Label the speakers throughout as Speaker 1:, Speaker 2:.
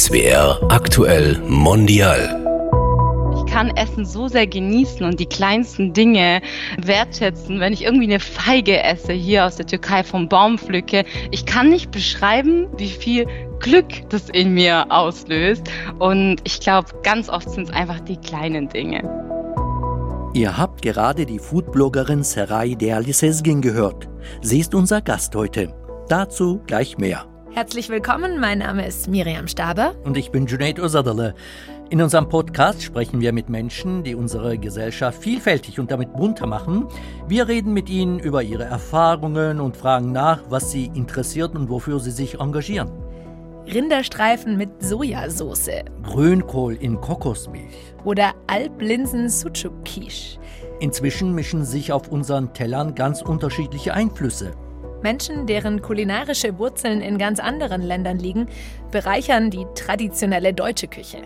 Speaker 1: SWR aktuell mondial.
Speaker 2: Ich kann Essen so sehr genießen und die kleinsten Dinge wertschätzen, wenn ich irgendwie eine Feige esse, hier aus der Türkei vom Baum pflücke. Ich kann nicht beschreiben, wie viel Glück das in mir auslöst. Und ich glaube, ganz oft sind es einfach die kleinen Dinge.
Speaker 3: Ihr habt gerade die Foodbloggerin Seray Değerli Sezgin gehört. Sie ist unser Gast heute. Dazu gleich mehr.
Speaker 4: Herzlich willkommen, mein Name ist Miriam Staber.
Speaker 3: Und ich bin Junaid Özadale. In unserem Podcast sprechen wir mit Menschen, die unsere Gesellschaft vielfältig und damit bunter machen. Wir reden mit ihnen über ihre Erfahrungen und fragen nach, was sie interessiert und wofür sie sich engagieren.
Speaker 4: Rinderstreifen mit Sojasauce.
Speaker 3: Grünkohl in Kokosmilch.
Speaker 4: Oder Alplinsen Sucuk Quiche.
Speaker 3: Inzwischen mischen sich auf unseren Tellern ganz unterschiedliche Einflüsse.
Speaker 4: Menschen, deren kulinarische Wurzeln in ganz anderen Ländern liegen, bereichern die traditionelle deutsche Küche.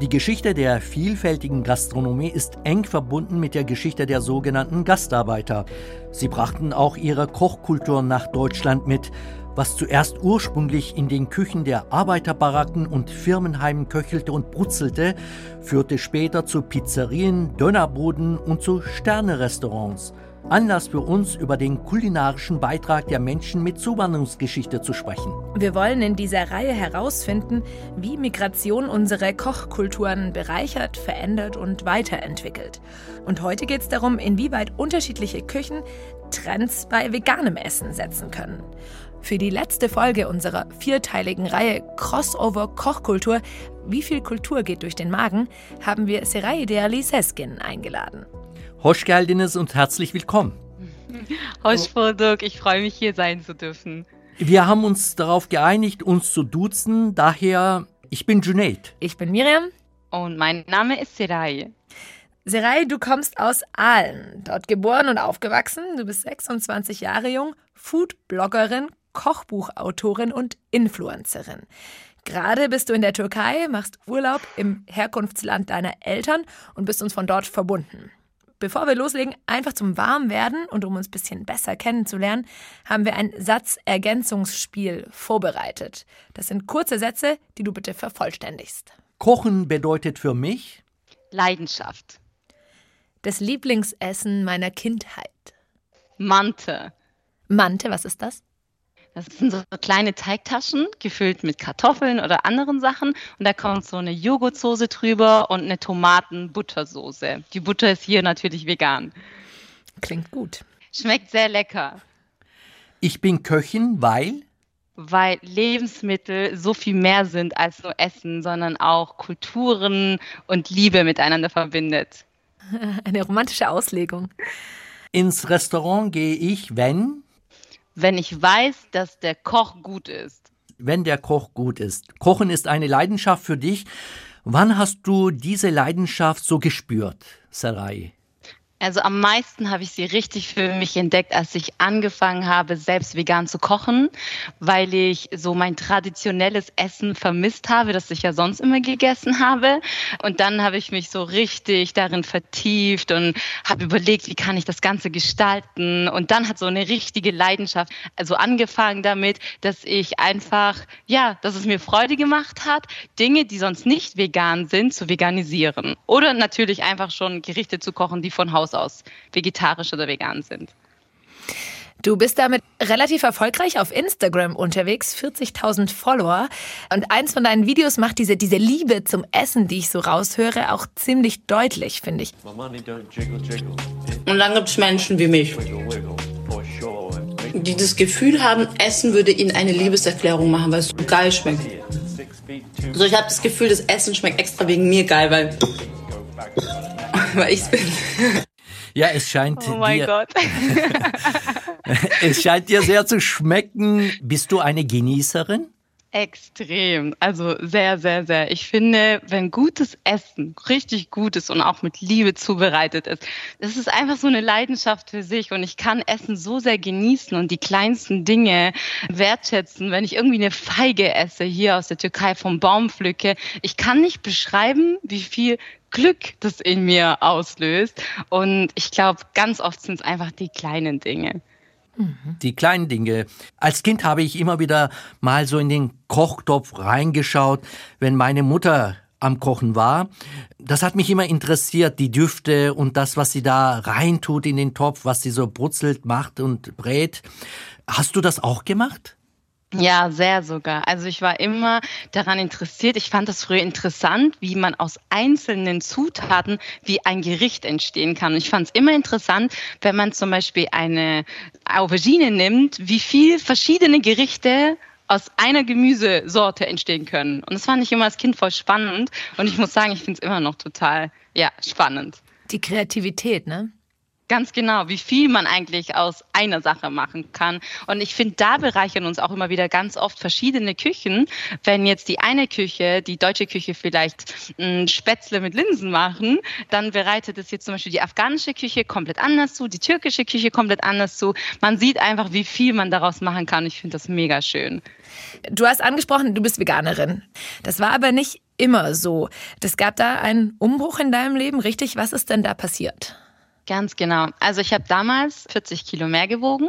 Speaker 3: Die Geschichte der vielfältigen Gastronomie ist eng verbunden mit der Geschichte der sogenannten Gastarbeiter. Sie brachten auch ihre Kochkultur nach Deutschland mit, was zuerst ursprünglich in den Küchen der Arbeiterbaracken und Firmenheimen köchelte und brutzelte, führte später zu Pizzerien, Dönerbuden und zu Sternerestaurants. Anlass für uns, über den kulinarischen Beitrag der Menschen mit Zuwanderungsgeschichte zu sprechen.
Speaker 4: Wir wollen in dieser Reihe herausfinden, wie Migration unsere Kochkulturen bereichert, verändert und weiterentwickelt. Und heute geht es darum, inwieweit unterschiedliche Küchen Trends bei veganem Essen setzen können. Für die letzte Folge unserer vierteiligen Reihe Crossover Kochkultur Wie viel Kultur geht durch den Magen, haben wir Seray Değerli Seskin eingeladen.
Speaker 3: Hoş geldiniz und herzlich willkommen.
Speaker 2: Hoş bulduk, ich freue mich hier sein zu dürfen.
Speaker 3: Wir haben uns darauf geeinigt, uns zu duzen, daher ich bin Junaid.
Speaker 4: Ich bin Miriam.
Speaker 2: Und mein Name ist Seray.
Speaker 4: Seray, du kommst aus Aalen, dort geboren und aufgewachsen. Du bist 26 Jahre jung, Foodbloggerin, Kochbuchautorin und Influencerin. Gerade bist du in der Türkei, machst Urlaub im Herkunftsland deiner Eltern und bist uns von dort verbunden. Bevor wir loslegen, einfach zum Warmwerden und um uns ein bisschen besser kennenzulernen, haben wir ein Satzergänzungsspiel vorbereitet. Das sind kurze Sätze, die du bitte vervollständigst.
Speaker 3: Kochen bedeutet für mich
Speaker 2: Leidenschaft.
Speaker 4: Das Lieblingsessen meiner Kindheit.
Speaker 2: Mante.
Speaker 4: Mante, was ist das?
Speaker 2: Das sind so kleine Teigtaschen, gefüllt mit Kartoffeln oder anderen Sachen. Und da kommt so eine Joghurtsoße drüber und eine Tomaten-Buttersoße. Die Butter ist hier natürlich vegan.
Speaker 4: Klingt gut.
Speaker 2: Schmeckt sehr lecker.
Speaker 3: Ich bin Köchin, weil?
Speaker 2: Weil Lebensmittel so viel mehr sind als nur Essen, sondern auch Kulturen und Liebe miteinander verbindet.
Speaker 4: Eine romantische Auslegung.
Speaker 3: Ins Restaurant gehe ich, wenn?
Speaker 2: Wenn ich weiß, dass der Koch gut ist.
Speaker 3: Wenn der Koch gut ist. Kochen ist eine Leidenschaft für dich. Wann hast du diese Leidenschaft so gespürt, Sarai?
Speaker 2: Also am meisten habe ich sie richtig für mich entdeckt, als ich angefangen habe, selbst vegan zu kochen, weil ich so mein traditionelles Essen vermisst habe, das ich ja sonst immer gegessen habe. Und dann habe ich mich so richtig darin vertieft und habe überlegt, wie kann ich das Ganze gestalten. Und dann hat so eine richtige Leidenschaft also angefangen damit, dass ich einfach, ja, dass es mir Freude gemacht hat, Dinge, die sonst nicht vegan sind, zu veganisieren. Oder natürlich einfach schon Gerichte zu kochen, die von Haus Haus aus vegetarisch oder vegan sind.
Speaker 4: Du bist damit relativ erfolgreich auf Instagram unterwegs, 40.000 Follower. Und eins von deinen Videos macht diese, diese Liebe zum Essen, die ich so raushöre, auch ziemlich deutlich, finde ich.
Speaker 5: Und dann gibt es Menschen wie mich, die das Gefühl haben, Essen würde ihnen eine Liebeserklärung machen, weil es so geil schmeckt. Also ich habe das Gefühl, das Essen schmeckt extra wegen mir geil, weil, weil ich es bin.
Speaker 3: Ja, es scheint
Speaker 2: Oh mein
Speaker 3: dir,
Speaker 2: Gott.
Speaker 3: es scheint dir sehr zu schmecken. Bist du eine Genießerin?
Speaker 2: Extrem. Also sehr, sehr, sehr. Ich finde, wenn gutes Essen richtig gut ist und auch mit Liebe zubereitet ist, das ist einfach so eine Leidenschaft für sich. Und ich kann Essen so sehr genießen und die kleinsten Dinge wertschätzen. Wenn ich irgendwie eine Feige esse, hier aus der Türkei vom Baum pflücke, ich kann nicht beschreiben, wie viel Glück das in mir auslöst. Und ich glaube, ganz oft sind es einfach die kleinen Dinge.
Speaker 3: Die kleinen Dinge. Als Kind habe ich immer wieder mal so in den Kochtopf reingeschaut, wenn meine Mutter am Kochen war. Das hat mich immer interessiert, die Düfte und das, was sie da reintut in den Topf, was sie so brutzelt, macht und brät. Hast du das auch gemacht?
Speaker 2: Ja, sehr sogar. Also ich war immer daran interessiert. Ich fand das früher interessant, wie man aus einzelnen Zutaten wie ein Gericht entstehen kann. Und ich fand es immer interessant, wenn man zum Beispiel eine Aubergine nimmt, wie viel verschiedene Gerichte aus einer Gemüsesorte entstehen können. Und das fand ich immer als Kind voll spannend. Und ich muss sagen, ich finde es immer noch total, ja, spannend.
Speaker 4: Die Kreativität, ne?
Speaker 2: Ganz genau, wie viel man eigentlich aus einer Sache machen kann. Und ich finde, da bereichern uns auch immer wieder ganz oft verschiedene Küchen. Wenn jetzt die eine Küche, die deutsche Küche vielleicht ein Spätzle mit Linsen machen, dann bereitet es jetzt zum Beispiel die afghanische Küche komplett anders zu, die türkische Küche komplett anders zu. Man sieht einfach, wie viel man daraus machen kann. Ich finde das mega schön.
Speaker 4: Du hast angesprochen, du bist Veganerin. Das war aber nicht immer so. Das gab da einen Umbruch in deinem Leben, richtig? Was ist denn da passiert?
Speaker 2: Ganz genau. Also ich habe damals 40 Kilo mehr gewogen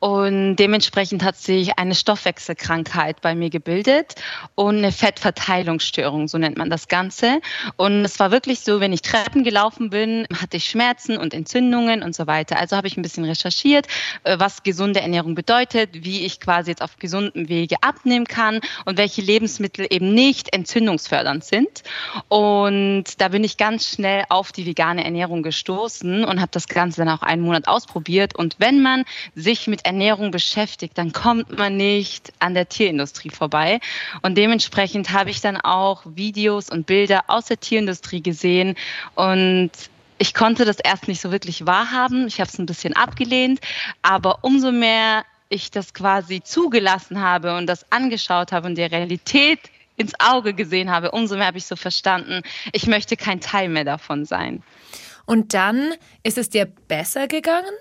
Speaker 2: und dementsprechend hat sich eine Stoffwechselkrankheit bei mir gebildet und eine Fettverteilungsstörung, so nennt man das Ganze. Und es war wirklich so, wenn ich Treppen gelaufen bin, hatte ich Schmerzen und Entzündungen und so weiter. Also habe ich ein bisschen recherchiert, äh, was gesunde Ernährung bedeutet, wie ich quasi jetzt auf gesundem Wege abnehmen kann und welche Lebensmittel eben nicht entzündungsfördernd sind. Und da bin ich ganz schnell auf die vegane Ernährung gestoßen und habe das Ganze dann auch einen Monat ausprobiert. Und wenn man sich mit Ernährung beschäftigt, dann kommt man nicht an der Tierindustrie vorbei. Und dementsprechend habe ich dann auch Videos und Bilder aus der Tierindustrie gesehen und ich konnte das erst nicht so wirklich wahrhaben. Ich habe es ein bisschen abgelehnt, aber umso mehr ich das quasi zugelassen habe und das angeschaut habe und der Realität ins Auge gesehen habe, umso mehr habe ich so verstanden, ich möchte kein Teil mehr davon sein.
Speaker 4: Und dann ist es dir besser gegangen?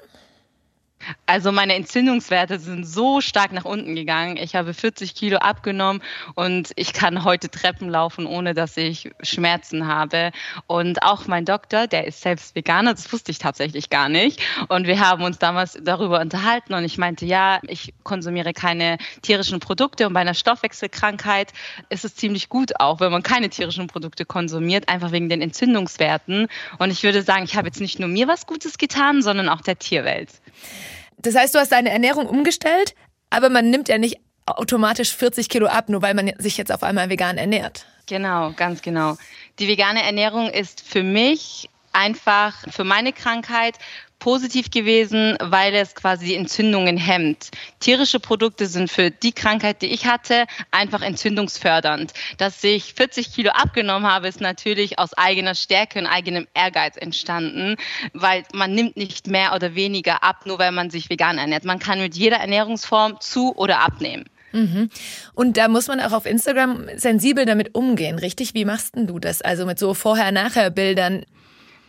Speaker 2: Also meine Entzündungswerte sind so stark nach unten gegangen. Ich habe 40 Kilo abgenommen und ich kann heute Treppen laufen, ohne dass ich Schmerzen habe. Und auch mein Doktor, der ist selbst Veganer, das wusste ich tatsächlich gar nicht. Und wir haben uns damals darüber unterhalten und ich meinte, ja, ich konsumiere keine tierischen Produkte und bei einer Stoffwechselkrankheit ist es ziemlich gut auch, wenn man keine tierischen Produkte konsumiert, einfach wegen den Entzündungswerten. Und ich würde sagen, ich habe jetzt nicht nur mir was Gutes getan, sondern auch der Tierwelt.
Speaker 4: Das heißt, du hast deine Ernährung umgestellt, aber man nimmt ja nicht automatisch 40 Kilo ab, nur weil man sich jetzt auf einmal vegan ernährt.
Speaker 2: Genau, ganz genau. Die vegane Ernährung ist für mich einfach für meine Krankheit positiv gewesen, weil es quasi die Entzündungen hemmt. Tierische Produkte sind für die Krankheit, die ich hatte, einfach entzündungsfördernd. Dass ich 40 Kilo abgenommen habe, ist natürlich aus eigener Stärke und eigenem Ehrgeiz entstanden, weil man nimmt nicht mehr oder weniger ab, nur weil man sich vegan ernährt. Man kann mit jeder Ernährungsform zu oder abnehmen.
Speaker 4: Mhm. Und da muss man auch auf Instagram sensibel damit umgehen, richtig? Wie machst du das? Also mit so Vorher-Nachher-Bildern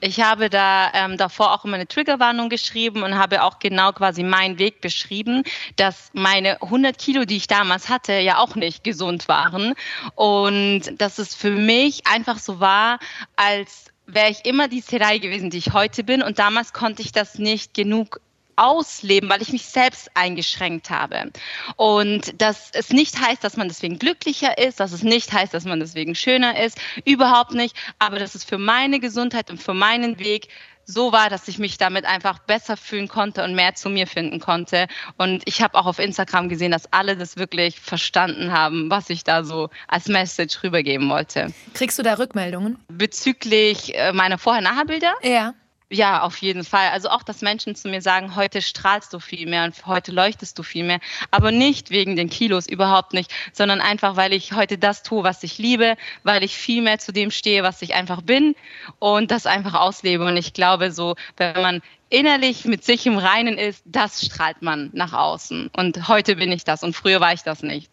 Speaker 2: ich habe da ähm, davor auch immer eine Triggerwarnung geschrieben und habe auch genau quasi meinen Weg beschrieben, dass meine 100 Kilo, die ich damals hatte, ja auch nicht gesund waren. Und dass es für mich einfach so war, als wäre ich immer die Serai gewesen, die ich heute bin. Und damals konnte ich das nicht genug ausleben, weil ich mich selbst eingeschränkt habe. Und dass es nicht heißt, dass man deswegen glücklicher ist, dass es nicht heißt, dass man deswegen schöner ist, überhaupt nicht, aber dass es für meine Gesundheit und für meinen Weg so war, dass ich mich damit einfach besser fühlen konnte und mehr zu mir finden konnte. Und ich habe auch auf Instagram gesehen, dass alle das wirklich verstanden haben, was ich da so als Message rübergeben wollte.
Speaker 4: Kriegst du da Rückmeldungen?
Speaker 2: Bezüglich äh, meiner Vorher-Nachher-Bilder?
Speaker 4: Ja.
Speaker 2: Ja, auf jeden Fall. Also auch, dass Menschen zu mir sagen, heute strahlst du viel mehr und heute leuchtest du viel mehr. Aber nicht wegen den Kilos, überhaupt nicht, sondern einfach, weil ich heute das tue, was ich liebe, weil ich viel mehr zu dem stehe, was ich einfach bin und das einfach auslebe. Und ich glaube, so, wenn man innerlich mit sich im Reinen ist, das strahlt man nach außen. Und heute bin ich das und früher war ich das nicht.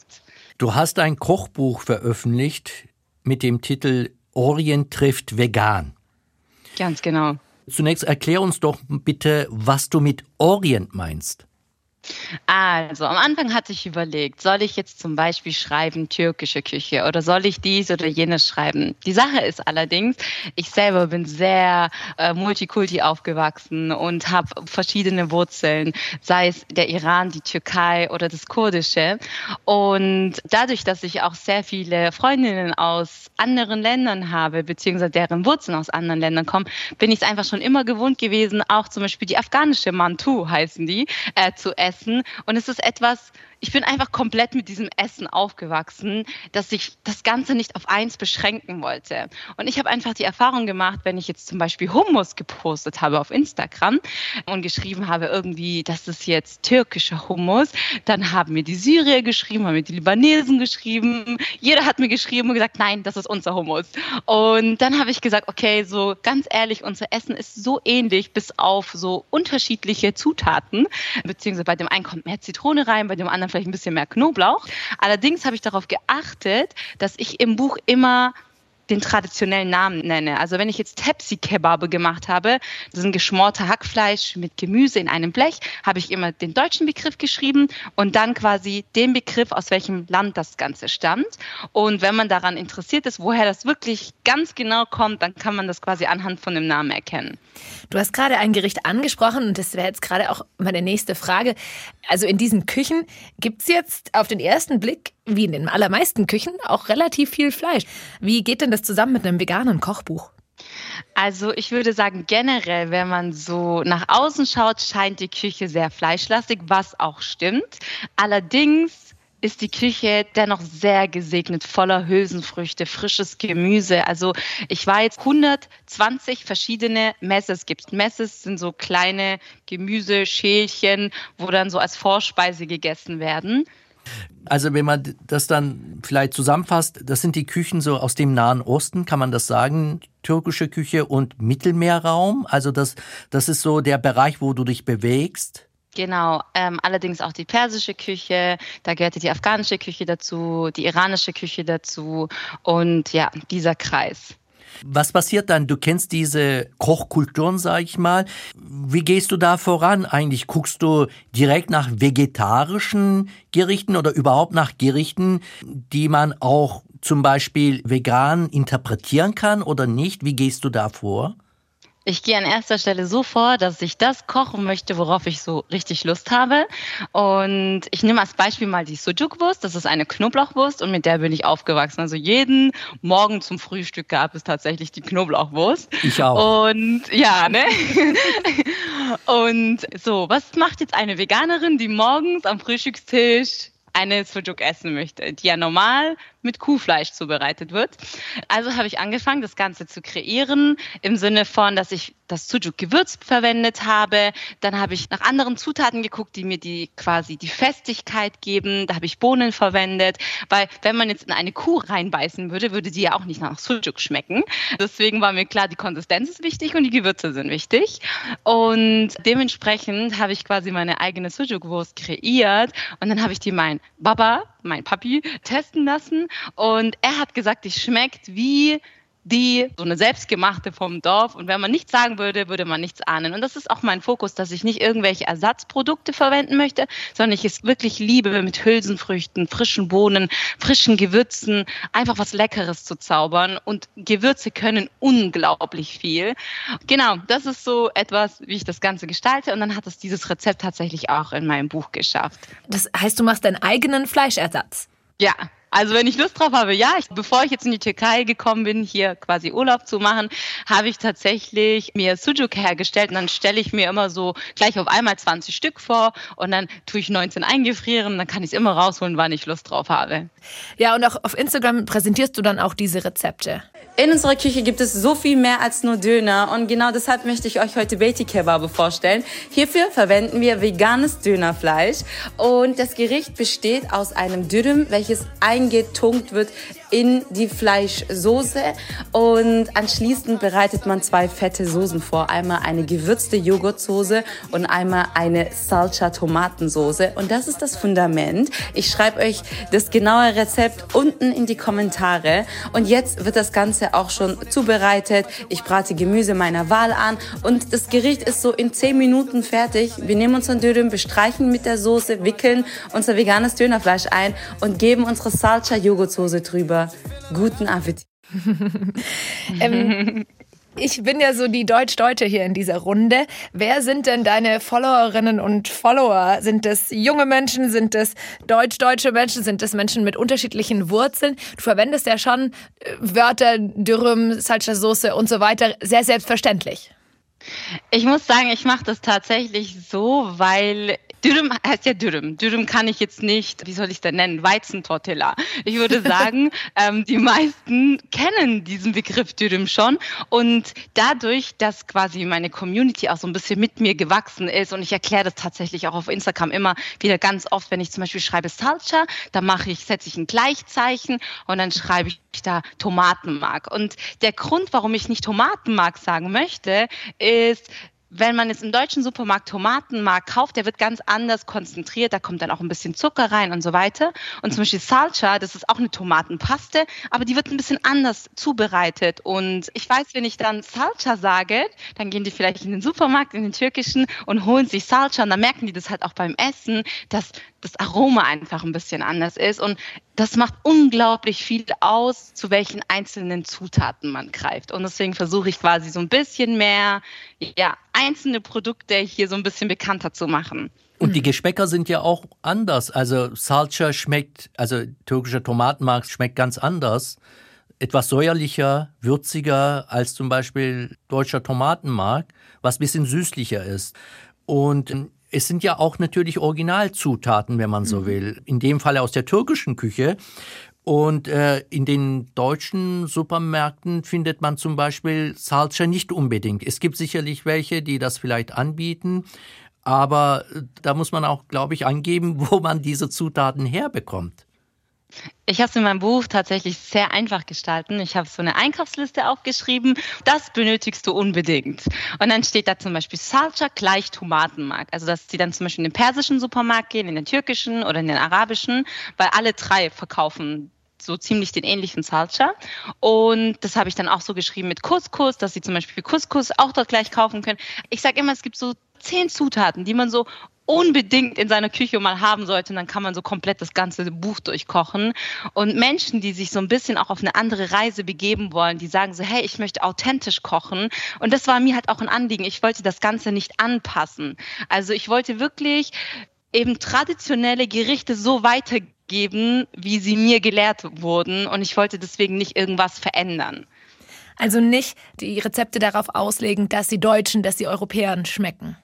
Speaker 3: Du hast ein Kochbuch veröffentlicht mit dem Titel Orient trifft vegan.
Speaker 2: Ganz genau.
Speaker 3: Zunächst erklär uns doch bitte, was du mit Orient meinst.
Speaker 2: Also, am Anfang hatte ich überlegt, soll ich jetzt zum Beispiel schreiben türkische Küche oder soll ich dies oder jenes schreiben? Die Sache ist allerdings, ich selber bin sehr äh, multikulti aufgewachsen und habe verschiedene Wurzeln, sei es der Iran, die Türkei oder das Kurdische. Und dadurch, dass ich auch sehr viele Freundinnen aus anderen Ländern habe, beziehungsweise deren Wurzeln aus anderen Ländern kommen, bin ich es einfach schon immer gewohnt gewesen, auch zum Beispiel die afghanische Mantu heißen die, äh, zu essen essen. Und es ist etwas, ich bin einfach komplett mit diesem Essen aufgewachsen, dass ich das Ganze nicht auf eins beschränken wollte. Und ich habe einfach die Erfahrung gemacht, wenn ich jetzt zum Beispiel Hummus gepostet habe auf Instagram und geschrieben habe irgendwie, das ist jetzt türkischer Hummus, dann haben mir die Syrier geschrieben, haben mir die Libanesen geschrieben. Jeder hat mir geschrieben und gesagt, nein, das ist unser Hummus. Und dann habe ich gesagt, okay, so ganz ehrlich, unser Essen ist so ähnlich, bis auf so unterschiedliche Zutaten, beziehungsweise bei dem einen kommt mehr Zitrone rein, bei dem anderen vielleicht ein bisschen mehr Knoblauch. Allerdings habe ich darauf geachtet, dass ich im Buch immer den traditionellen Namen nenne. Also wenn ich jetzt Tepsi Kebabe gemacht habe, das ist ein geschmorter Hackfleisch mit Gemüse in einem Blech, habe ich immer den deutschen Begriff geschrieben und dann quasi den Begriff, aus welchem Land das Ganze stammt. Und wenn man daran interessiert ist, woher das wirklich ganz genau kommt, dann kann man das quasi anhand von dem Namen erkennen.
Speaker 4: Du hast gerade ein Gericht angesprochen und das wäre jetzt gerade auch meine nächste Frage. Also in diesen Küchen gibt es jetzt auf den ersten Blick, wie in den allermeisten Küchen, auch relativ viel Fleisch. Wie geht denn das zusammen mit einem veganen Kochbuch?
Speaker 2: Also ich würde sagen, generell, wenn man so nach außen schaut, scheint die Küche sehr fleischlastig, was auch stimmt. Allerdings ist die Küche dennoch sehr gesegnet, voller Hülsenfrüchte, frisches Gemüse. Also ich war jetzt 120 verschiedene Messes gibt. Messes sind so kleine Gemüseschälchen, wo dann so als Vorspeise gegessen werden.
Speaker 3: Also wenn man das dann vielleicht zusammenfasst, das sind die Küchen so aus dem Nahen Osten, kann man das sagen? Türkische Küche und Mittelmeerraum. Also das, das ist so der Bereich, wo du dich bewegst.
Speaker 2: Genau, ähm, allerdings auch die persische Küche, da gehörte die afghanische Küche dazu, die iranische Küche dazu und ja, dieser Kreis.
Speaker 3: Was passiert dann? Du kennst diese Kochkulturen, sag ich mal. Wie gehst du da voran eigentlich? Guckst du direkt nach vegetarischen Gerichten oder überhaupt nach Gerichten, die man auch zum Beispiel vegan interpretieren kann oder nicht? Wie gehst du da vor?
Speaker 2: Ich gehe an erster Stelle so vor, dass ich das kochen möchte, worauf ich so richtig Lust habe. Und ich nehme als Beispiel mal die Sujuk-Wurst. Das ist eine Knoblauchwurst und mit der bin ich aufgewachsen. Also jeden Morgen zum Frühstück gab es tatsächlich die Knoblauchwurst.
Speaker 3: Ich auch.
Speaker 2: Und ja, ne? Und so, was macht jetzt eine Veganerin, die morgens am Frühstückstisch eine Sujuk essen möchte, die ja normal mit Kuhfleisch zubereitet wird. Also habe ich angefangen, das Ganze zu kreieren im Sinne von, dass ich das Sujuk-Gewürz verwendet habe. Dann habe ich nach anderen Zutaten geguckt, die mir die quasi die Festigkeit geben. Da habe ich Bohnen verwendet, weil wenn man jetzt in eine Kuh reinbeißen würde, würde die ja auch nicht nach Sujuk schmecken. Deswegen war mir klar, die Konsistenz ist wichtig und die Gewürze sind wichtig. Und dementsprechend habe ich quasi meine eigene Sujuk-Wurst kreiert und dann habe ich die mein Baba mein Papi, testen lassen. Und er hat gesagt, die schmeckt wie die so eine selbstgemachte vom Dorf. Und wenn man nichts sagen würde, würde man nichts ahnen. Und das ist auch mein Fokus, dass ich nicht irgendwelche Ersatzprodukte verwenden möchte, sondern ich es wirklich liebe, mit Hülsenfrüchten, frischen Bohnen, frischen Gewürzen einfach was Leckeres zu zaubern. Und Gewürze können unglaublich viel. Genau, das ist so etwas, wie ich das Ganze gestalte. Und dann hat es dieses Rezept tatsächlich auch in meinem Buch geschafft.
Speaker 4: Das heißt, du machst deinen eigenen Fleischersatz?
Speaker 2: Ja, also wenn ich Lust drauf habe, ja. Ich, bevor ich jetzt in die Türkei gekommen bin, hier quasi Urlaub zu machen, habe ich tatsächlich mir Sujuk hergestellt und dann stelle ich mir immer so gleich auf einmal 20 Stück vor und dann tue ich 19 eingefrieren, dann kann ich es immer rausholen, wann ich Lust drauf habe.
Speaker 4: Ja, und auch auf Instagram präsentierst du dann auch diese Rezepte.
Speaker 5: In unserer Küche gibt es so viel mehr als nur Döner und genau deshalb möchte ich euch heute Beti Kebabe vorstellen. Hierfür verwenden wir veganes Dönerfleisch und das Gericht besteht aus einem Dürüm, welches eingetunkt wird in die Fleischsoße und anschließend bereitet man zwei fette Soßen vor. Einmal eine gewürzte Joghurtsoße und einmal eine Salsa Tomatensoße und das ist das Fundament. Ich schreibe euch das genaue Rezept unten in die Kommentare und jetzt wird das Ganze auch schon zubereitet. Ich brate Gemüse meiner Wahl an und das Gericht ist so in 10 Minuten fertig. Wir nehmen unseren Dödem, bestreichen mit der Soße, wickeln unser veganes Dönerfleisch ein und geben unsere Salsa Joghurtsoße drüber. Guten Appetit.
Speaker 4: ähm, ich bin ja so die Deutsch-Deutsche hier in dieser Runde. Wer sind denn deine Followerinnen und Follower? Sind das junge Menschen? Sind das deutsch-deutsche Menschen? Sind das Menschen mit unterschiedlichen Wurzeln? Du verwendest ja schon äh, Wörter, Dürüm, Salsa-Soße und so weiter sehr selbstverständlich.
Speaker 2: Ich muss sagen, ich mache das tatsächlich so, weil Dürüm heißt ja Dürüm. Dürüm kann ich jetzt nicht, wie soll ich es denn nennen, Weizentortilla. Ich würde sagen, ähm, die meisten kennen diesen Begriff Dürüm schon und dadurch, dass quasi meine Community auch so ein bisschen mit mir gewachsen ist und ich erkläre das tatsächlich auch auf Instagram immer wieder ganz oft, wenn ich zum Beispiel schreibe Salsa, dann mache ich, setze ich ein Gleichzeichen und dann schreibe ich da Tomatenmark. Und der Grund, warum ich nicht Tomatenmark sagen möchte, ist, wenn man jetzt im deutschen Supermarkt Tomatenmark kauft, der wird ganz anders konzentriert, da kommt dann auch ein bisschen Zucker rein und so weiter. Und zum Beispiel Salsa, das ist auch eine Tomatenpaste, aber die wird ein bisschen anders zubereitet. Und ich weiß, wenn ich dann Salsa sage, dann gehen die vielleicht in den Supermarkt, in den türkischen und holen sich Salsa und dann merken die das halt auch beim Essen, dass das Aroma einfach ein bisschen anders ist. Und das macht unglaublich viel aus, zu welchen einzelnen Zutaten man greift. Und deswegen versuche ich quasi so ein bisschen mehr, ja, einzelne Produkte hier so ein bisschen bekannter zu machen.
Speaker 3: Und die Geschmäcker sind ja auch anders. Also Salsa schmeckt, also türkischer Tomatenmark schmeckt ganz anders. Etwas säuerlicher, würziger als zum Beispiel deutscher Tomatenmark, was ein bisschen süßlicher ist. Und es sind ja auch natürlich Originalzutaten, wenn man so mhm. will. In dem Fall aus der türkischen Küche. Und äh, in den deutschen Supermärkten findet man zum Beispiel Salsa nicht unbedingt. Es gibt sicherlich welche, die das vielleicht anbieten, aber äh, da muss man auch, glaube ich, angeben, wo man diese Zutaten herbekommt.
Speaker 2: Ich habe es in meinem Buch tatsächlich sehr einfach gestalten. Ich habe so eine Einkaufsliste aufgeschrieben. Das benötigst du unbedingt. Und dann steht da zum Beispiel Salsa gleich Tomatenmark. Also dass sie dann zum Beispiel in den persischen Supermarkt gehen, in den türkischen oder in den arabischen, weil alle drei verkaufen so ziemlich den ähnlichen Salsa. Und das habe ich dann auch so geschrieben mit Couscous, dass sie zum Beispiel Couscous auch dort gleich kaufen können. Ich sage immer, es gibt so zehn Zutaten, die man so unbedingt in seiner Küche mal haben sollte, und dann kann man so komplett das ganze Buch durchkochen. Und Menschen, die sich so ein bisschen auch auf eine andere Reise begeben wollen, die sagen so, hey, ich möchte authentisch kochen. Und das war mir halt auch ein Anliegen. Ich wollte das Ganze nicht anpassen. Also ich wollte wirklich eben traditionelle Gerichte so weitergeben, wie sie mir gelehrt wurden. Und ich wollte deswegen nicht irgendwas verändern.
Speaker 4: Also nicht die Rezepte darauf auslegen, dass sie Deutschen, dass sie Europäern schmecken.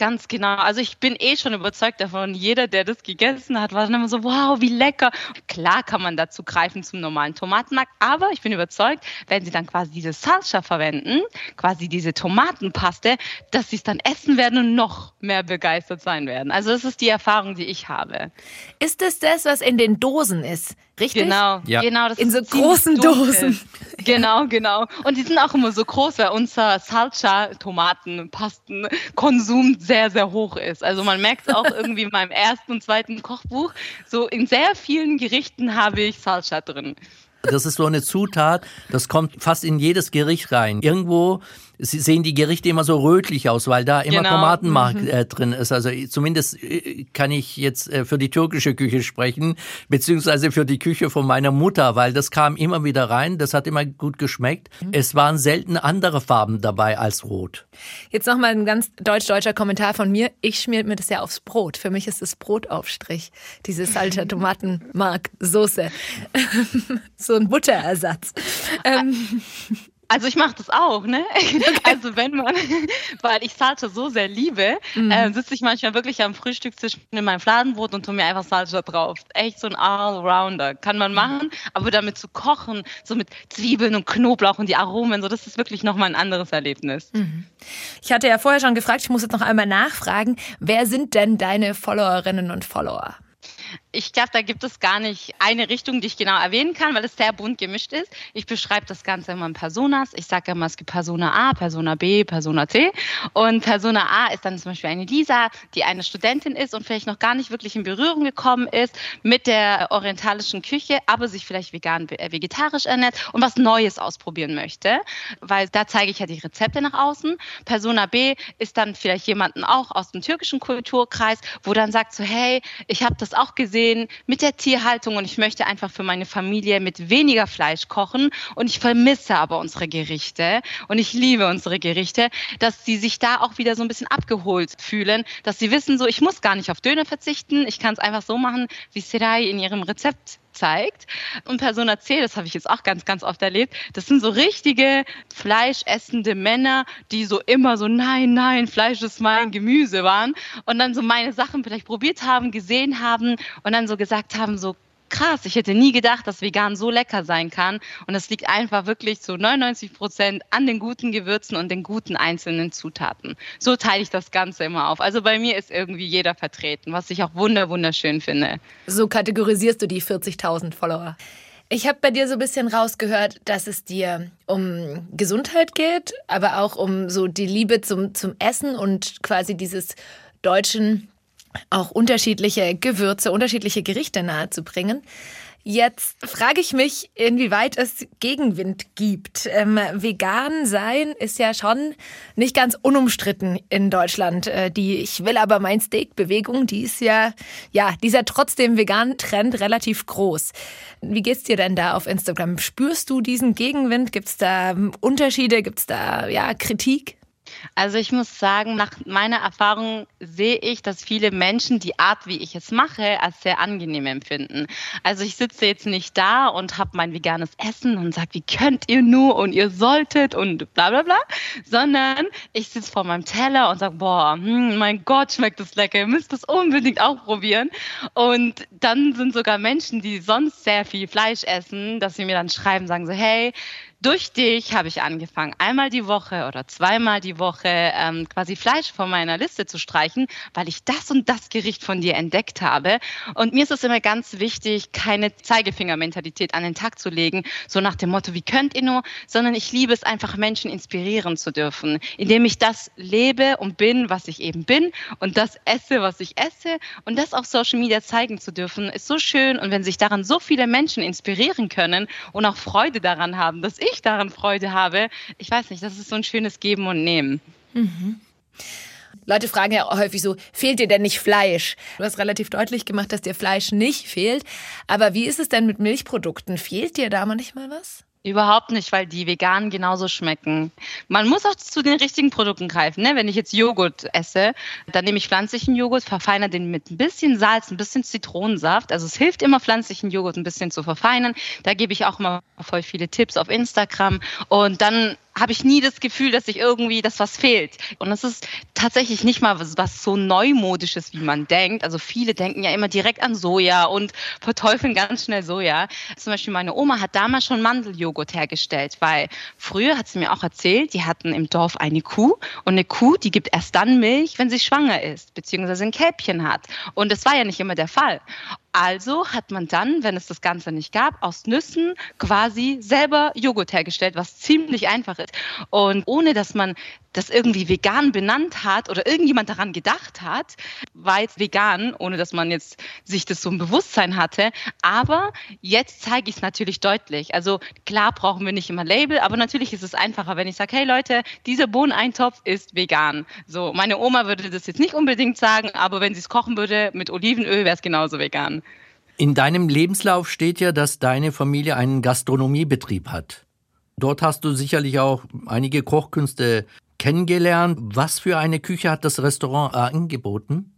Speaker 2: Ganz genau. Also ich bin eh schon überzeugt davon. Jeder, der das gegessen hat, war dann immer so, wow, wie lecker. Klar kann man dazu greifen zum normalen Tomatenmark, aber ich bin überzeugt, wenn sie dann quasi diese Salsa verwenden, quasi diese Tomatenpaste, dass sie es dann essen werden und noch mehr begeistert sein werden. Also das ist die Erfahrung, die ich habe.
Speaker 4: Ist es das, was in den Dosen ist? Richtig?
Speaker 2: Genau,
Speaker 3: ja.
Speaker 2: genau.
Speaker 4: Das in so großen Dosen.
Speaker 2: Genau, genau. Und die sind auch immer so groß, weil unser Salsa-Tomatenpasten-Konsum sehr, sehr hoch ist. Also man merkt es auch irgendwie in meinem ersten und zweiten Kochbuch. So in sehr vielen Gerichten habe ich Salsa drin.
Speaker 3: Das ist so eine Zutat, das kommt fast in jedes Gericht rein. Irgendwo sehen die Gerichte immer so rötlich aus, weil da immer genau. Tomatenmark mhm. äh, drin ist. Also zumindest äh, kann ich jetzt äh, für die türkische Küche sprechen, beziehungsweise für die Küche von meiner Mutter, weil das kam immer wieder rein, das hat immer gut geschmeckt. Mhm. Es waren selten andere Farben dabei als rot.
Speaker 4: Jetzt nochmal ein ganz deutsch-deutscher Kommentar von mir. Ich schmier mir das ja aufs Brot. Für mich ist es Brotaufstrich, diese Salsa Tomatenmark Soße. so ein Butterersatz. Ähm,
Speaker 2: also ich mache das auch, ne? Also wenn man, weil ich Salsa so sehr liebe, mhm. äh, sitze ich manchmal wirklich am Frühstückstisch in meinem Fladenbrot und tue mir einfach Salsa drauf. Echt so ein Allrounder. Kann man machen, aber damit zu kochen, so mit Zwiebeln und Knoblauch und die Aromen, so das ist wirklich nochmal ein anderes Erlebnis. Mhm.
Speaker 4: Ich hatte ja vorher schon gefragt, ich muss jetzt noch einmal nachfragen, wer sind denn deine Followerinnen und Follower?
Speaker 2: Ich glaube, da gibt es gar nicht eine Richtung, die ich genau erwähnen kann, weil es sehr bunt gemischt ist. Ich beschreibe das Ganze immer in Personas. Ich sage immer, es gibt Persona A, Persona B, Persona C. Und Persona A ist dann zum Beispiel eine Lisa, die eine Studentin ist und vielleicht noch gar nicht wirklich in Berührung gekommen ist mit der orientalischen Küche, aber sich vielleicht vegan, äh, vegetarisch ernährt und was Neues ausprobieren möchte, weil da zeige ich ja die Rezepte nach außen. Persona B ist dann vielleicht jemanden auch aus dem türkischen Kulturkreis, wo dann sagt so, hey, ich habe das auch gesehen, gesehen mit der Tierhaltung und ich möchte einfach für meine Familie mit weniger Fleisch kochen und ich vermisse aber unsere Gerichte und ich liebe unsere Gerichte, dass sie sich da auch wieder so ein bisschen abgeholt fühlen, dass sie wissen, so ich muss gar nicht auf Döner verzichten, ich kann es einfach so machen, wie Serai in ihrem Rezept zeigt. Und Persona C, das habe ich jetzt auch ganz, ganz oft erlebt, das sind so richtige fleischessende Männer, die so immer so, nein, nein, Fleisch ist mein Gemüse waren und dann so meine Sachen vielleicht probiert haben, gesehen haben und dann so gesagt haben, so krass, ich hätte nie gedacht, dass vegan so lecker sein kann. Und es liegt einfach wirklich zu 99 Prozent an den guten Gewürzen und den guten einzelnen Zutaten. So teile ich das Ganze immer auf. Also bei mir ist irgendwie jeder vertreten, was ich auch wunder wunderschön finde.
Speaker 4: So kategorisierst du die 40.000 Follower. Ich habe bei dir so ein bisschen rausgehört, dass es dir um Gesundheit geht, aber auch um so die Liebe zum, zum Essen und quasi dieses deutschen auch unterschiedliche Gewürze, unterschiedliche Gerichte nahezubringen. Jetzt frage ich mich, inwieweit es Gegenwind gibt. Ähm, vegan sein ist ja schon nicht ganz unumstritten in Deutschland. Äh, die Ich will aber mein Steak-Bewegung, die ist ja, ja, dieser trotzdem veganen Trend relativ groß. Wie geht's dir denn da auf Instagram? Spürst du diesen Gegenwind? Gibt's da Unterschiede? Gibt's da, ja, Kritik?
Speaker 2: Also ich muss sagen, nach meiner Erfahrung sehe ich, dass viele Menschen die Art, wie ich es mache, als sehr angenehm empfinden. Also ich sitze jetzt nicht da und habe mein veganes Essen und sage, wie könnt ihr nur und ihr solltet und bla bla bla, sondern ich sitze vor meinem Teller und sage, boah, hm, mein Gott, schmeckt das lecker, ihr müsst das unbedingt auch probieren. Und dann sind sogar Menschen, die sonst sehr viel Fleisch essen, dass sie mir dann schreiben, sagen so, hey, durch dich habe ich angefangen, einmal die Woche oder zweimal die Woche ähm, quasi Fleisch von meiner Liste zu streichen, weil ich das und das Gericht von dir entdeckt habe. Und mir ist es immer ganz wichtig, keine Zeigefingermentalität an den Tag zu legen, so nach dem Motto, wie könnt ihr nur, sondern ich liebe es einfach, Menschen inspirieren zu dürfen, indem ich das lebe und bin, was ich eben bin und das esse, was ich esse und das auf Social Media zeigen zu dürfen, ist so schön. Und wenn sich daran so viele Menschen inspirieren können und auch Freude daran haben, dass ich ich daran Freude habe, ich weiß nicht, das ist so ein schönes Geben und Nehmen. Mhm.
Speaker 4: Leute fragen ja häufig so, fehlt dir denn nicht Fleisch? Du hast relativ deutlich gemacht, dass dir Fleisch nicht fehlt. Aber wie ist es denn mit Milchprodukten? Fehlt dir da manchmal was?
Speaker 2: Überhaupt nicht, weil die veganen genauso schmecken. Man muss auch zu den richtigen Produkten greifen. Ne? Wenn ich jetzt Joghurt esse, dann nehme ich pflanzlichen Joghurt, verfeinere den mit ein bisschen Salz, ein bisschen Zitronensaft. Also es hilft immer, pflanzlichen Joghurt ein bisschen zu verfeinern. Da gebe ich auch mal voll viele Tipps auf Instagram. Und dann habe ich nie das Gefühl, dass ich irgendwie, dass was fehlt. Und es ist tatsächlich nicht mal was, was so neumodisches, wie man denkt. Also viele denken ja immer direkt an Soja und verteufeln ganz schnell Soja. Zum Beispiel meine Oma hat damals schon Mandeljoghurt hergestellt, weil früher hat sie mir auch erzählt, die hatten im Dorf eine Kuh und eine Kuh, die gibt erst dann Milch, wenn sie schwanger ist, beziehungsweise ein Kälbchen hat. Und das war ja nicht immer der Fall. Also hat man dann, wenn es das Ganze nicht gab, aus Nüssen quasi selber Joghurt hergestellt, was ziemlich einfach ist. Und ohne dass man das irgendwie vegan benannt hat oder irgendjemand daran gedacht hat, war jetzt vegan, ohne dass man jetzt sich das so ein Bewusstsein hatte. Aber jetzt zeige ich es natürlich deutlich. Also klar brauchen wir nicht immer Label, aber natürlich ist es einfacher, wenn ich sage, hey Leute, dieser Bohneneintopf ist vegan. So, meine Oma würde das jetzt nicht unbedingt sagen, aber wenn sie es kochen würde mit Olivenöl, wäre es genauso vegan.
Speaker 3: In deinem Lebenslauf steht ja, dass deine Familie einen Gastronomiebetrieb hat. Dort hast du sicherlich auch einige Kochkünste kennengelernt. Was für eine Küche hat das Restaurant angeboten?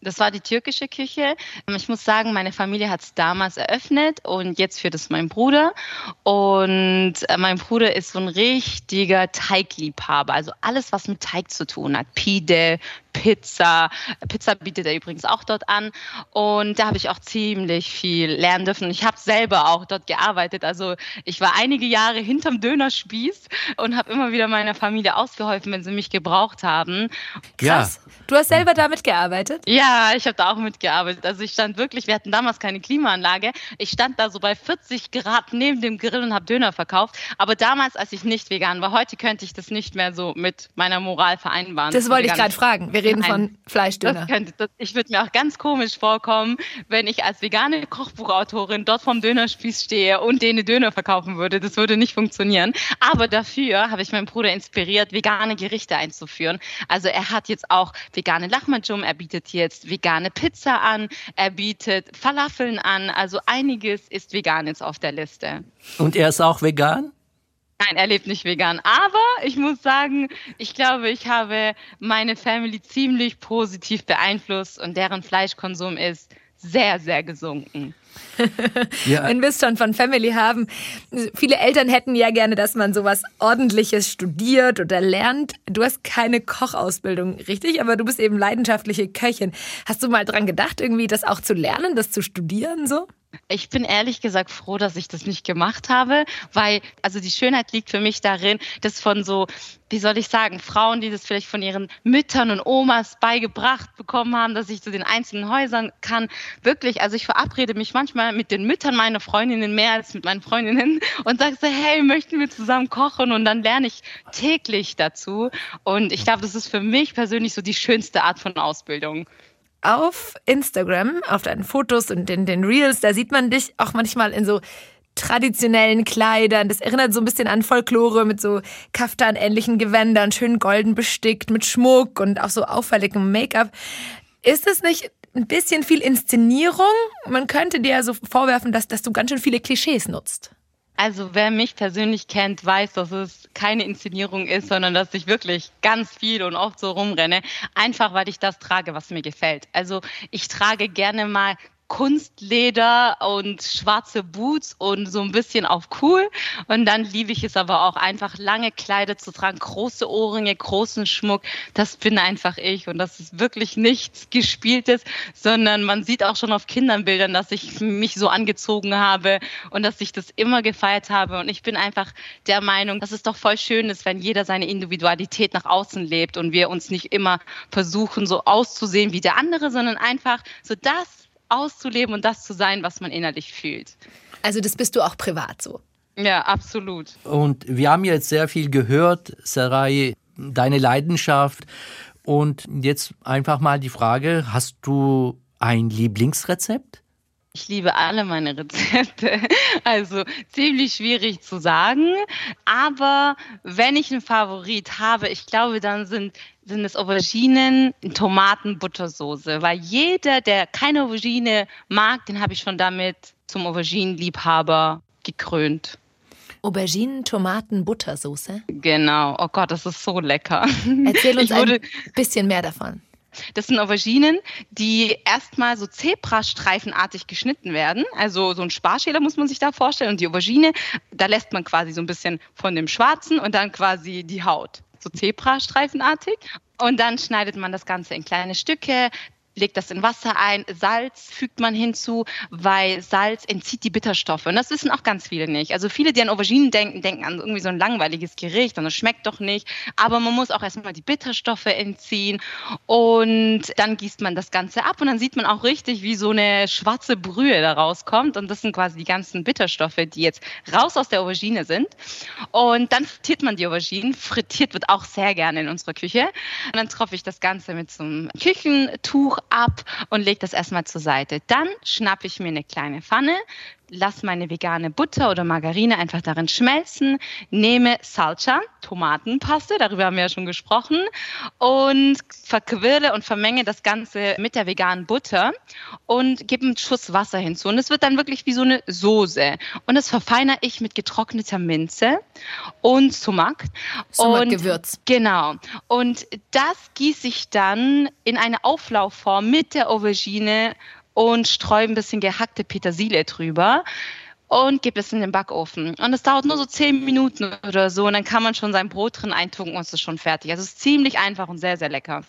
Speaker 2: Das war die türkische Küche. Ich muss sagen, meine Familie hat es damals eröffnet und jetzt führt es mein Bruder. Und äh, mein Bruder ist so ein richtiger Teigliebhaber. Also alles, was mit Teig zu tun hat. Pide, Pizza. Pizza bietet er übrigens auch dort an. Und da habe ich auch ziemlich viel lernen dürfen. Ich habe selber auch dort gearbeitet. Also ich war einige Jahre hinterm Dönerspieß und habe immer wieder meiner Familie ausgeholfen, wenn sie mich gebraucht haben.
Speaker 4: Krass. Ja. Du hast selber da mitgearbeitet?
Speaker 2: Ja, ich habe da auch mitgearbeitet. Also ich stand wirklich, wir hatten damals keine Klimaanlage. Ich stand da so bei 40 Grad neben dem Grill und habe Döner verkauft. Aber damals, als ich nicht vegan war, heute könnte ich das nicht mehr so mit meiner Moral vereinbaren.
Speaker 4: Das wollte ich gerade fragen. Wir reden Nein, von Fleischdöner.
Speaker 2: Könnte, das, ich würde mir auch ganz komisch vorkommen, wenn ich als vegane Kochbuchautorin dort vom Dönerspieß stehe und denen Döner verkaufen würde. Das würde nicht funktionieren. Aber dafür habe ich meinen Bruder inspiriert, vegane Gerichte einzuführen. Also er hat jetzt auch vegane Lahmacun, er bietet jetzt vegane Pizza an, er bietet Falafeln an. Also einiges ist vegan jetzt auf der Liste.
Speaker 3: Und er ist auch vegan?
Speaker 2: Nein, er lebt nicht vegan. Aber ich muss sagen, ich glaube, ich habe meine Family ziemlich positiv beeinflusst und deren Fleischkonsum ist sehr, sehr gesunken.
Speaker 4: ja. Wenn wir es schon von Family haben, viele Eltern hätten ja gerne, dass man sowas Ordentliches studiert oder lernt. Du hast keine Kochausbildung, richtig? Aber du bist eben leidenschaftliche Köchin. Hast du mal dran gedacht, irgendwie das auch zu lernen, das zu studieren so?
Speaker 2: Ich bin ehrlich gesagt froh, dass ich das nicht gemacht habe, weil also die Schönheit liegt für mich darin, dass von so, wie soll ich sagen, Frauen, die das vielleicht von ihren Müttern und Omas beigebracht bekommen haben, dass ich zu den einzelnen Häusern kann, wirklich, also ich verabrede mich manchmal mit den Müttern meiner Freundinnen mehr als mit meinen Freundinnen und sage so, hey, möchten wir zusammen kochen? Und dann lerne ich täglich dazu. Und ich glaube, das ist für mich persönlich so die schönste Art von Ausbildung
Speaker 4: auf Instagram, auf deinen Fotos und in den Reels, da sieht man dich auch manchmal in so traditionellen Kleidern. Das erinnert so ein bisschen an Folklore mit so Kaftan-ähnlichen Gewändern, schön golden bestickt, mit Schmuck und auch so auffälligem Make-up. Ist es nicht ein bisschen viel Inszenierung? Man könnte dir ja so vorwerfen, dass, dass du ganz schön viele Klischees nutzt.
Speaker 2: Also wer mich persönlich kennt, weiß, dass es keine Inszenierung ist, sondern dass ich wirklich ganz viel und oft so rumrenne, einfach weil ich das trage, was mir gefällt. Also ich trage gerne mal Kunstleder und schwarze Boots und so ein bisschen auf cool. Und dann liebe ich es aber auch einfach lange Kleider zu tragen, große Ohrringe, großen Schmuck. Das bin einfach ich und das ist wirklich nichts Gespieltes, sondern man sieht auch schon auf Kindernbildern, dass ich mich so angezogen habe und dass ich das immer gefeiert habe. Und ich bin einfach der Meinung, dass es doch voll schön ist, wenn jeder seine Individualität nach außen lebt und wir uns nicht immer versuchen, so auszusehen wie der andere, sondern einfach so das auszuleben und das zu sein, was man innerlich fühlt.
Speaker 4: Also das bist du auch privat so.
Speaker 2: Ja, absolut.
Speaker 3: Und wir haben jetzt sehr viel gehört, Sarai, deine Leidenschaft. Und jetzt einfach mal die Frage, hast du ein Lieblingsrezept?
Speaker 2: Ich liebe alle meine Rezepte. Also ziemlich schwierig zu sagen. Aber wenn ich einen Favorit habe, ich glaube, dann sind, sind es Auberginen in Tomaten-Buttersoße. Weil jeder, der keine Aubergine mag, den habe ich schon damit zum Auberginenliebhaber gekrönt.
Speaker 4: Auberginen, Tomaten, Buttersoße?
Speaker 2: Genau. Oh Gott, das ist so lecker.
Speaker 4: Erzähl uns ein bisschen mehr davon.
Speaker 2: Das sind Auberginen, die erstmal so zebrastreifenartig geschnitten werden. Also so ein Sparschäler muss man sich da vorstellen. Und die Aubergine, da lässt man quasi so ein bisschen von dem Schwarzen und dann quasi die Haut. So zebrastreifenartig. Und dann schneidet man das Ganze in kleine Stücke, legt das in Wasser ein. Salz fügt man hinzu, weil Salz entzieht die Bitterstoffe. Und das wissen auch ganz viele nicht. Also viele, die an Auberginen denken, denken an irgendwie so ein langweiliges Gericht und das schmeckt doch nicht. Aber man muss auch erstmal die Bitterstoffe entziehen und dann gießt man das Ganze ab und dann sieht man auch richtig, wie so eine schwarze Brühe da rauskommt. Und das sind quasi die ganzen Bitterstoffe, die jetzt raus aus der Aubergine sind. Und dann frittiert man die Auberginen. Frittiert wird auch sehr gerne in unserer Küche. Und dann tropfe ich das Ganze mit so einem Küchentuch ab und lege das erstmal zur Seite. Dann schnappe ich mir eine kleine Pfanne, lasse meine vegane Butter oder Margarine einfach darin schmelzen, nehme Salsa, Tomatenpaste, darüber haben wir ja schon gesprochen, und verquirle und vermenge das Ganze mit der veganen Butter und gebe einen Schuss Wasser hinzu. Und es wird dann wirklich wie so eine Soße. Und das verfeinere ich mit getrockneter Minze und Sumak.
Speaker 4: Sumak Gewürz.
Speaker 2: Genau. Und das gieße ich dann in eine Auflaufform mit der Aubergine und streue ein bisschen gehackte Petersilie drüber. und gebe es in den Backofen. Und es dauert nur so zehn Minuten oder so und dann kann man schon sein Brot drin eintunken und es ist schon fertig. Also es ist ziemlich einfach und sehr, sehr lecker.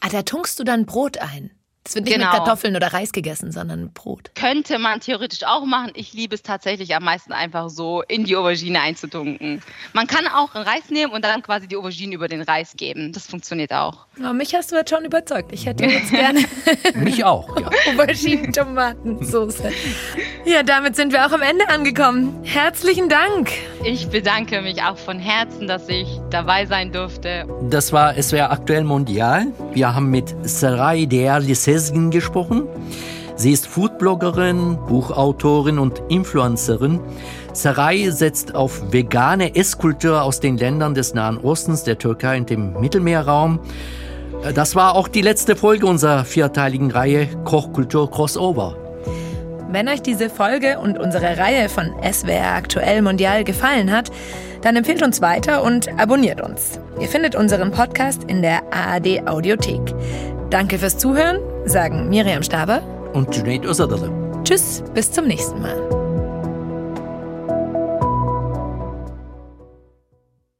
Speaker 4: Ah, da tunkst du dann Brot ein. Es wird nicht genau. mit Kartoffeln oder Reis gegessen, sondern Brot.
Speaker 2: Könnte man theoretisch auch machen. Ich liebe es tatsächlich am meisten einfach so in die Aubergine einzutunken. Man kann auch einen Reis nehmen und dann quasi die Aubergine über den Reis geben. Das funktioniert auch.
Speaker 4: Oh, mich hast du jetzt schon überzeugt. Ich hätte jetzt gerne.
Speaker 3: mich auch, ja.
Speaker 4: Auberginen-Tomatensoße. Ja, damit sind wir auch am Ende angekommen. Herzlichen Dank.
Speaker 2: Ich bedanke mich auch von Herzen, dass ich dabei sein durfte.
Speaker 3: Das war SWR Aktuell Mondial. Wir haben mit Sarai Der Sezgin gesprochen. Sie ist Foodbloggerin, Buchautorin und Influencerin. Sarai setzt auf vegane Esskultur aus den Ländern des Nahen Ostens, der Türkei und dem Mittelmeerraum. Das war auch die letzte Folge unserer vierteiligen Reihe Kochkultur Crossover.
Speaker 4: Wenn euch diese Folge und unsere Reihe von SWR Aktuell Mondial gefallen hat, dann empfehlt uns weiter und abonniert uns. Ihr findet unseren Podcast in der ARD Audiothek. Danke fürs Zuhören, sagen Miriam Staber
Speaker 3: und Junaid Özadale.
Speaker 4: Tschüss, bis zum nächsten Mal.